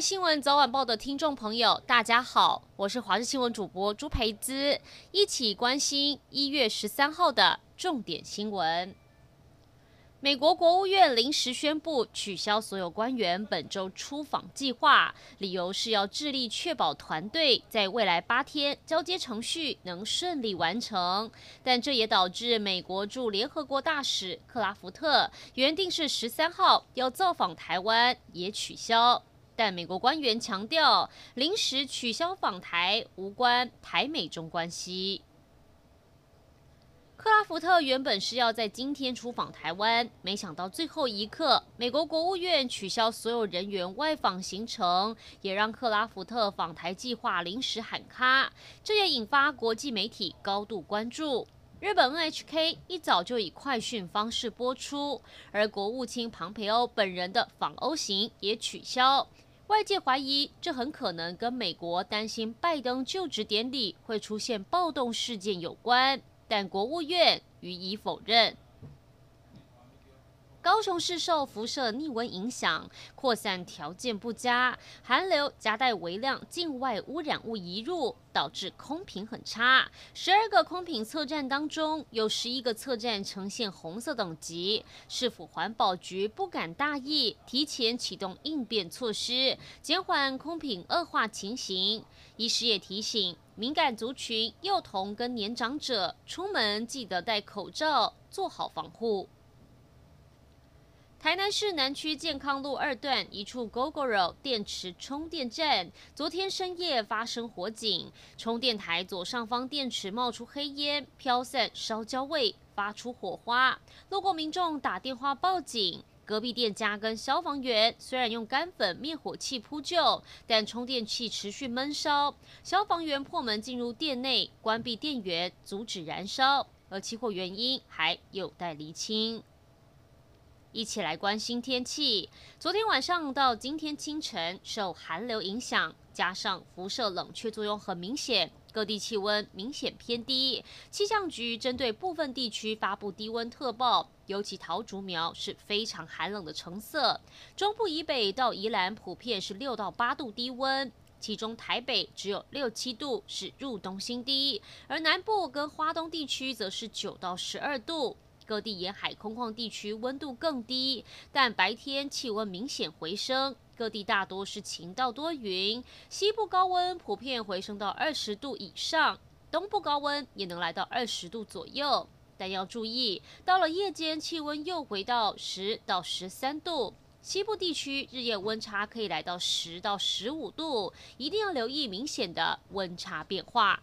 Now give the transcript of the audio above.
新闻早晚报的听众朋友，大家好，我是华视新闻主播朱培姿，一起关心一月十三号的重点新闻。美国国务院临时宣布取消所有官员本周出访计划，理由是要致力确保团队在未来八天交接程序能顺利完成。但这也导致美国驻联合国大使克拉福特原定是十三号要造访台湾也取消。但美国官员强调，临时取消访台无关台美中关系。克拉福特原本是要在今天出访台湾，没想到最后一刻，美国国务院取消所有人员外访行程，也让克拉福特访台计划临时喊卡。这也引发国际媒体高度关注。日本 NHK 一早就以快讯方式播出，而国务卿庞培欧本人的访欧行也取消。外界怀疑，这很可能跟美国担心拜登就职典礼会出现暴动事件有关。但国务院予以否认。高雄市受辐射逆温影响，扩散条件不佳，寒流夹带微量境外污染物移入，导致空品很差。十二个空品测站当中，有十一个测站呈现红色等级。市府环保局不敢大意，提前启动应变措施，减缓空品恶化情形。医师也提醒敏感族群、幼童跟年长者，出门记得戴口罩，做好防护。台南市南区健康路二段一处 Gogoro 电池充电站，昨天深夜发生火警，充电台左上方电池冒出黑烟，飘散烧焦味，发出火花。路过民众打电话报警，隔壁店家跟消防员虽然用干粉灭火器扑救，但充电器持续闷烧。消防员破门进入店内，关闭电源，阻止燃烧，而起火原因还有待厘清。一起来关心天气。昨天晚上到今天清晨，受寒流影响，加上辐射冷却作用很明显，各地气温明显偏低。气象局针对部分地区发布低温特报，尤其桃竹苗是非常寒冷的橙色。中部以北到宜兰普遍是六到八度低温，其中台北只有六七度是入冬新低，而南部跟花东地区则是九到十二度。各地沿海空旷地区温度更低，但白天气温明显回升。各地大多是晴到多云，西部高温普遍回升到二十度以上，东部高温也能来到二十度左右。但要注意，到了夜间气温又回到十到十三度，西部地区日夜温差可以来到十到十五度，一定要留意明显的温差变化。